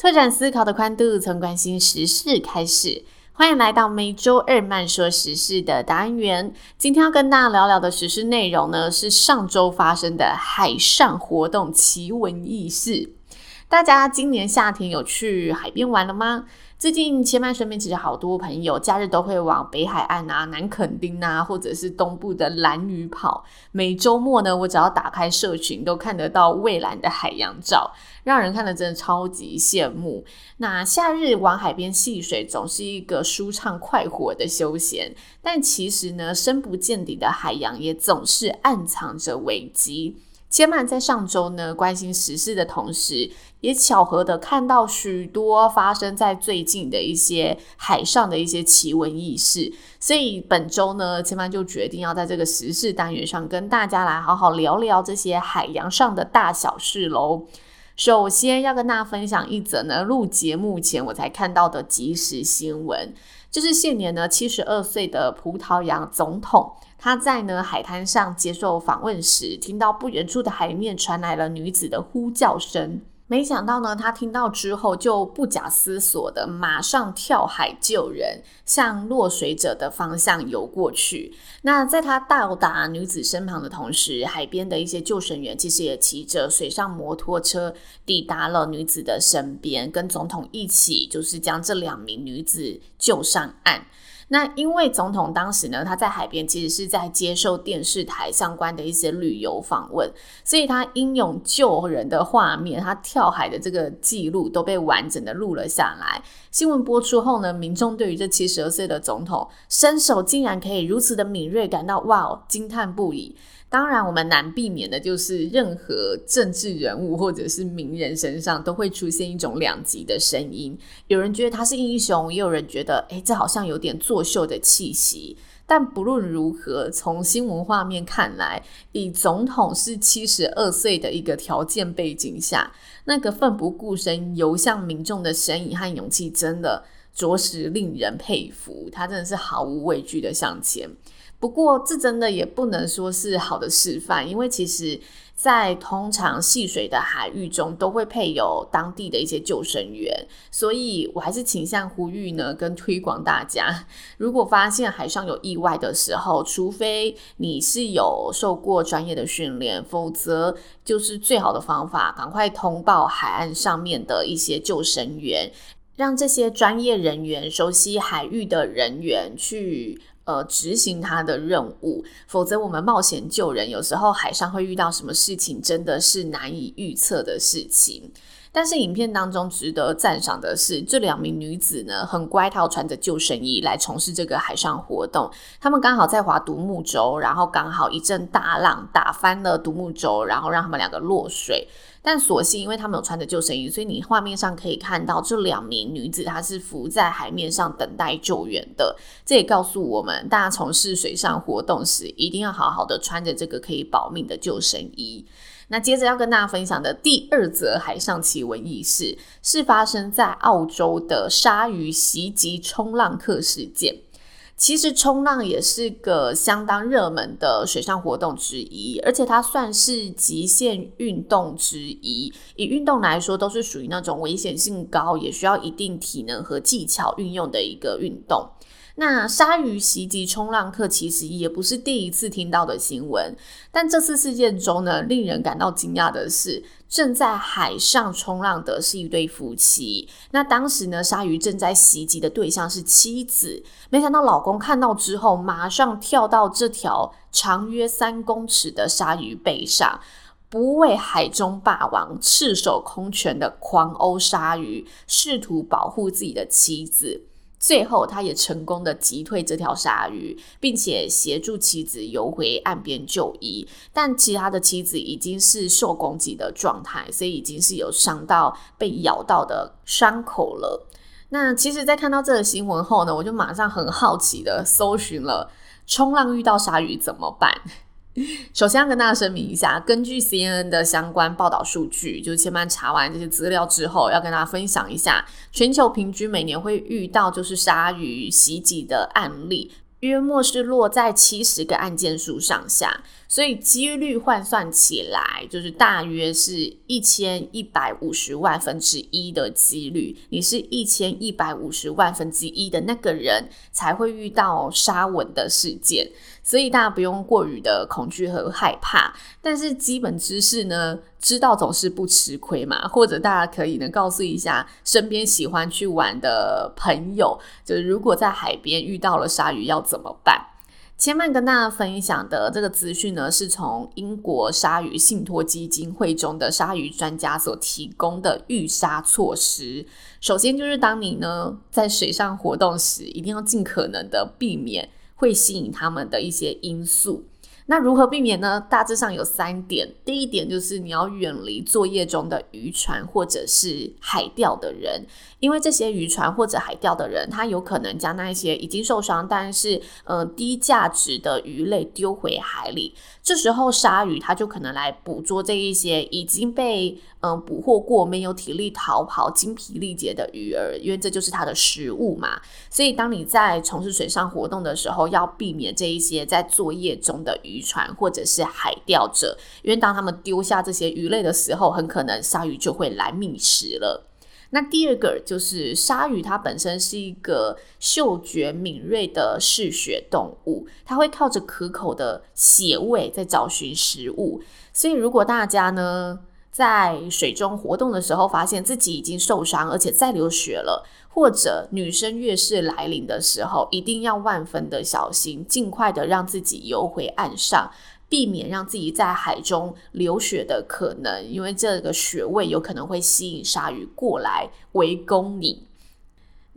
拓展思考的宽度，从关心时事开始。欢迎来到每周二慢说时事的单元。今天要跟大家聊聊的时事内容呢，是上周发生的海上活动奇闻异事。大家今年夏天有去海边玩了吗？最近千嫚身边其实好多朋友假日都会往北海岸啊、南垦丁啊，或者是东部的兰屿跑。每周末呢，我只要打开社群，都看得到蔚蓝的海洋照，让人看得真的超级羡慕。那夏日往海边戏水，总是一个舒畅快活的休闲，但其实呢，深不见底的海洋也总是暗藏着危机。千嫚在上周呢，关心时事的同时，也巧合的看到许多发生在最近的一些海上的一些奇闻异事，所以本周呢，千嫚就决定要在这个时事单元上跟大家来好好聊聊这些海洋上的大小事喽。首先要跟大家分享一则呢，录节目前我才看到的即时新闻，就是现年呢七十二岁的葡萄牙总统。他在呢海滩上接受访问时，听到不远处的海面传来了女子的呼叫声。没想到呢，他听到之后就不假思索的马上跳海救人，向落水者的方向游过去。那在他到达女子身旁的同时，海边的一些救生员其实也骑着水上摩托车抵达了女子的身边，跟总统一起就是将这两名女子救上岸。那因为总统当时呢，他在海边其实是在接受电视台相关的一些旅游访问，所以他英勇救人的画面，他跳海的这个记录都被完整的录了下来。新闻播出后呢，民众对于这七十二岁的总统身手竟然可以如此的敏锐，感到哇，惊叹不已。当然，我们难避免的就是任何政治人物或者是名人身上都会出现一种两极的声音。有人觉得他是英雄，也有人觉得，诶，这好像有点作秀的气息。但不论如何，从新闻画面看来，以总统是七十二岁的一个条件背景下，那个奋不顾身游向民众的身影和勇气，真的着实令人佩服。他真的是毫无畏惧的向前。不过，这真的也不能说是好的示范，因为其实，在通常戏水的海域中，都会配有当地的一些救生员，所以我还是倾向呼吁呢，跟推广大家，如果发现海上有意外的时候，除非你是有受过专业的训练，否则就是最好的方法，赶快通报海岸上面的一些救生员，让这些专业人员、熟悉海域的人员去。呃，执行他的任务，否则我们冒险救人，有时候海上会遇到什么事情，真的是难以预测的事情。但是影片当中值得赞赏的是，这两名女子呢，很乖，她穿着救生衣来从事这个海上活动。她们刚好在划独木舟，然后刚好一阵大浪打翻了独木舟，然后让他们两个落水。但所幸，因为他们有穿着救生衣，所以你画面上可以看到这两名女子，她是浮在海面上等待救援的。这也告诉我们，大家从事水上活动时，一定要好好的穿着这个可以保命的救生衣。那接着要跟大家分享的第二则海上奇闻异事，是发生在澳洲的鲨鱼袭击冲浪客事件。其实冲浪也是个相当热门的水上活动之一，而且它算是极限运动之一。以运动来说，都是属于那种危险性高，也需要一定体能和技巧运用的一个运动。那鲨鱼袭击冲浪客其实也不是第一次听到的新闻，但这次事件中呢，令人感到惊讶的是，正在海上冲浪的是一对夫妻。那当时呢，鲨鱼正在袭击的对象是妻子，没想到老公看到之后，马上跳到这条长约三公尺的鲨鱼背上，不畏海中霸王，赤手空拳的狂殴鲨鱼，试图保护自己的妻子。最后，他也成功的击退这条鲨鱼，并且协助妻子游回岸边就医。但其他的妻子已经是受攻击的状态，所以已经是有伤到被咬到的伤口了。那其实，在看到这个新闻后呢，我就马上很好奇的搜寻了冲浪遇到鲨鱼怎么办。首先要跟大家声明一下，根据 CNN 的相关报道数据，就是千曼查完这些资料之后，要跟大家分享一下，全球平均每年会遇到就是鲨鱼袭击的案例。约莫是落在七十个案件数上下，所以几率换算起来，就是大约是一千一百五十万分之一的几率。你是一千一百五十万分之一的那个人，才会遇到杀蚊的事件。所以大家不用过于的恐惧和害怕，但是基本知识呢，知道总是不吃亏嘛。或者大家可以呢，告诉一下身边喜欢去玩的朋友，就是如果在海边遇到了鲨鱼要怎么办？千曼跟大家分享的这个资讯呢，是从英国鲨鱼信托基金会中的鲨鱼专家所提供的预杀措施。首先就是当你呢在水上活动时，一定要尽可能的避免。会吸引他们的一些因素。那如何避免呢？大致上有三点。第一点就是你要远离作业中的渔船或者是海钓的人，因为这些渔船或者海钓的人，他有可能将那一些已经受伤但是呃低价值的鱼类丢回海里。这时候鲨鱼它就可能来捕捉这一些已经被嗯、捕获过、没有体力逃跑、精疲力竭的鱼儿，因为这就是它的食物嘛。所以当你在从事水上活动的时候，要避免这一些在作业中的。渔船或者是海钓者，因为当他们丢下这些鱼类的时候，很可能鲨鱼就会来觅食了。那第二个就是鲨鱼，它本身是一个嗅觉敏锐的嗜血动物，它会靠着可口的血味在找寻食物。所以，如果大家呢在水中活动的时候，发现自己已经受伤，而且在流血了。或者女生月事来临的时候，一定要万分的小心，尽快的让自己游回岸上，避免让自己在海中流血的可能，因为这个穴位有可能会吸引鲨鱼过来围攻你。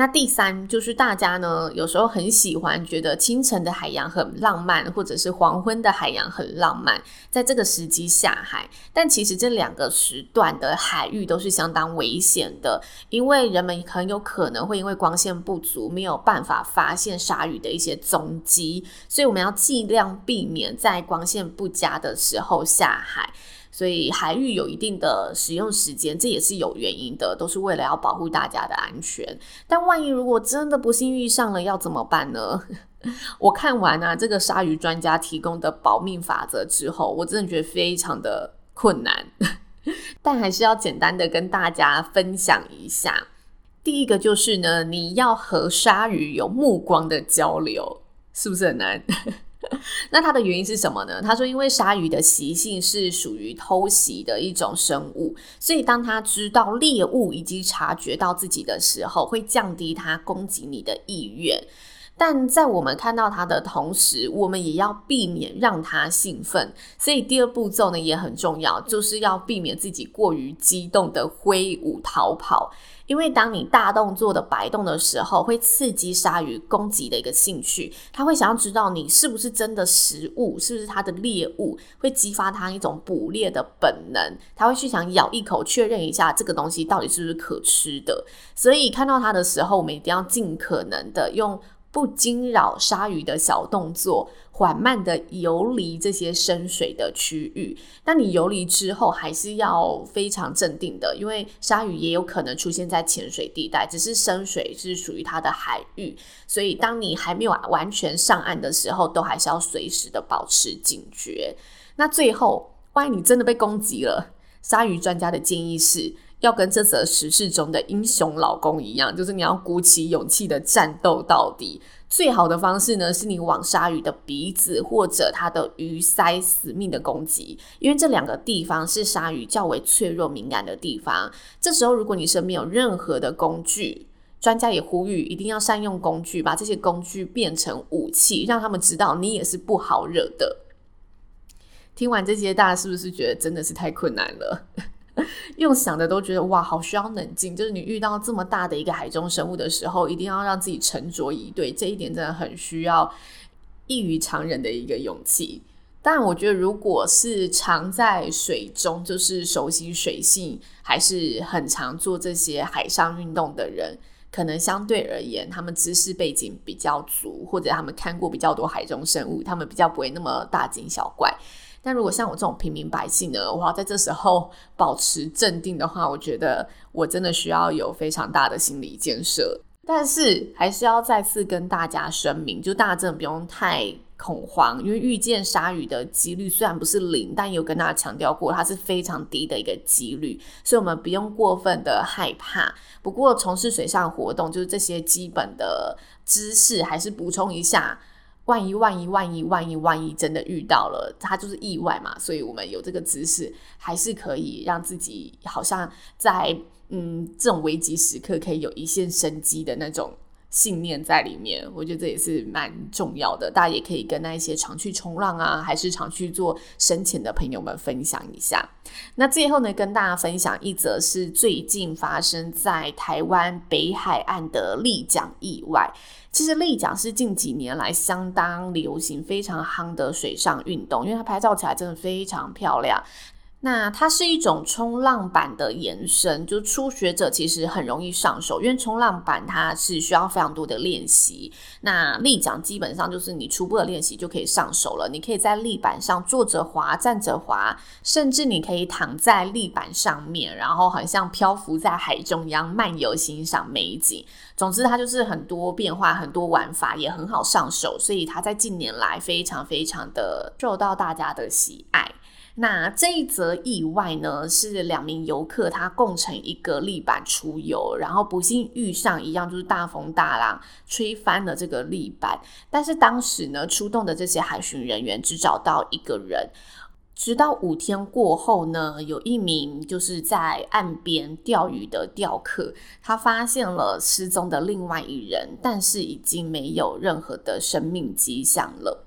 那第三就是大家呢，有时候很喜欢觉得清晨的海洋很浪漫，或者是黄昏的海洋很浪漫，在这个时机下海。但其实这两个时段的海域都是相当危险的，因为人们很有可能会因为光线不足，没有办法发现鲨鱼的一些踪迹，所以我们要尽量避免在光线不佳的时候下海。所以海域有一定的使用时间，这也是有原因的，都是为了要保护大家的安全。但万一如果真的不幸遇上了，要怎么办呢？我看完啊这个鲨鱼专家提供的保命法则之后，我真的觉得非常的困难，但还是要简单的跟大家分享一下。第一个就是呢，你要和鲨鱼有目光的交流，是不是很难？那它的原因是什么呢？他说，因为鲨鱼的习性是属于偷袭的一种生物，所以当它知道猎物以及察觉到自己的时候，会降低它攻击你的意愿。但在我们看到它的同时，我们也要避免让它兴奋。所以第二步骤呢也很重要，就是要避免自己过于激动的挥舞逃跑。因为当你大动作的摆动的时候，会刺激鲨鱼攻击的一个兴趣，它会想要知道你是不是真的食物，是不是它的猎物，会激发它一种捕猎的本能，它会去想咬一口，确认一下这个东西到底是不是可吃的。所以看到它的时候，我们一定要尽可能的用。不惊扰鲨鱼的小动作，缓慢的游离这些深水的区域。当你游离之后，还是要非常镇定的，因为鲨鱼也有可能出现在浅水地带，只是深水是属于它的海域。所以，当你还没有完全上岸的时候，都还是要随时的保持警觉。那最后，万一你真的被攻击了，鲨鱼专家的建议是。要跟这则时事中的英雄老公一样，就是你要鼓起勇气的战斗到底。最好的方式呢，是你往鲨鱼的鼻子或者它的鱼鳃死命的攻击，因为这两个地方是鲨鱼较为脆弱敏感的地方。这时候，如果你身边有任何的工具，专家也呼吁一定要善用工具，把这些工具变成武器，让他们知道你也是不好惹的。听完这些，大家是不是觉得真的是太困难了？用想的都觉得哇，好需要冷静。就是你遇到这么大的一个海中生物的时候，一定要让自己沉着以对，这一点真的很需要异于常人的一个勇气。但我觉得，如果是常在水中，就是熟悉水性，还是很常做这些海上运动的人，可能相对而言，他们知识背景比较足，或者他们看过比较多海中生物，他们比较不会那么大惊小怪。但如果像我这种平民百姓呢，我要，在这时候 保持镇定的话，我觉得我真的需要有非常大的心理建设。但是还是要再次跟大家声明，就大家真的不用太恐慌，因为遇见鲨鱼的几率虽然不是零，但有跟大家强调过，它是非常低的一个几率，所以我们不用过分的害怕。不过从事水上活动，就是这些基本的知识，还是补充一下。万一万一万一万一万一真的遇到了，它就是意外嘛，所以我们有这个知识，还是可以让自己好像在嗯这种危急时刻可以有一线生机的那种。信念在里面，我觉得这也是蛮重要的。大家也可以跟那一些常去冲浪啊，还是常去做深潜的朋友们分享一下。那最后呢，跟大家分享一则是最近发生在台湾北海岸的立桨意外。其实立桨是近几年来相当流行、非常夯的水上运动，因为它拍照起来真的非常漂亮。那它是一种冲浪板的延伸，就初学者其实很容易上手，因为冲浪板它是需要非常多的练习。那立桨基本上就是你初步的练习就可以上手了，你可以在立板上坐着滑、站着滑，甚至你可以躺在立板上面，然后很像漂浮在海中央漫游欣赏美景。总之，它就是很多变化、很多玩法，也很好上手，所以它在近年来非常非常的受到大家的喜爱。那这一则意外呢，是两名游客他共乘一个立板出游，然后不幸遇上一样就是大风大浪吹翻了这个立板。但是当时呢，出动的这些海巡人员只找到一个人。直到五天过后呢，有一名就是在岸边钓鱼的钓客，他发现了失踪的另外一人，但是已经没有任何的生命迹象了。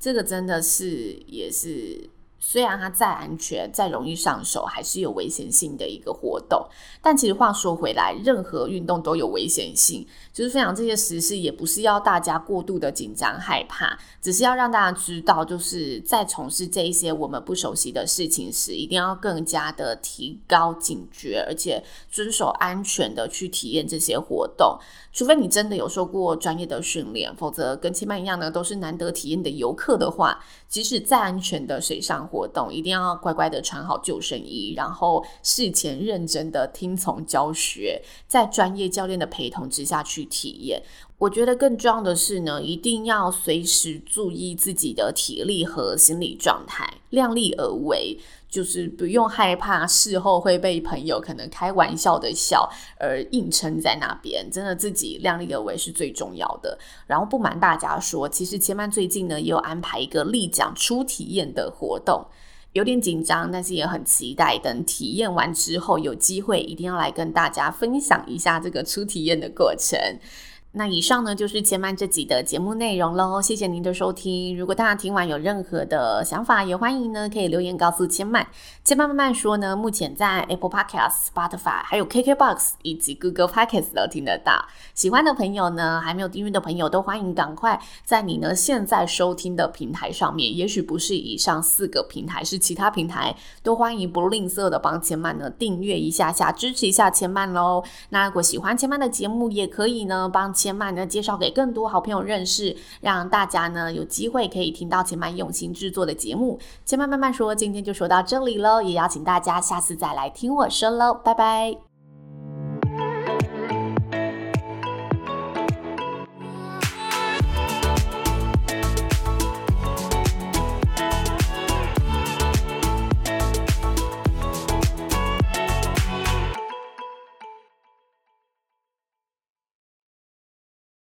这个真的是也是。虽然它再安全、再容易上手，还是有危险性的一个活动。但其实话说回来，任何运动都有危险性。就是分享这些时事，也不是要大家过度的紧张害怕，只是要让大家知道，就是在从事这一些我们不熟悉的事情时，一定要更加的提高警觉，而且遵守安全的去体验这些活动。除非你真的有受过专业的训练，否则跟千曼一样呢，都是难得体验的游客的话，即使再安全的水上活动，一定要乖乖的穿好救生衣，然后事前认真的听从教学，在专业教练的陪同之下去体验。我觉得更重要的是呢，一定要随时注意自己的体力和心理状态，量力而为。就是不用害怕事后会被朋友可能开玩笑的笑而硬撑在那边，真的自己量力而为是最重要的。然后不瞒大家说，其实千曼最近呢也有安排一个立奖初体验的活动，有点紧张，但是也很期待。等体验完之后，有机会一定要来跟大家分享一下这个初体验的过程。那以上呢就是千曼这集的节目内容喽，谢谢您的收听。如果大家听完有任何的想法，也欢迎呢可以留言告诉千曼。千曼慢慢说呢，目前在 Apple Podcast、Spotify、还有 KKBox 以及 Google Podcast 都听得到。喜欢的朋友呢，还没有订阅的朋友都欢迎赶快在你呢现在收听的平台上面，也许不是以上四个平台，是其他平台，都欢迎不吝啬的帮千曼呢订阅一下下，支持一下千曼喽。那如果喜欢千曼的节目，也可以呢帮。千曼呢，介绍给更多好朋友认识，让大家呢有机会可以听到千曼用心制作的节目。千曼慢慢说，今天就说到这里喽，也邀请大家下次再来听我说喽，拜拜。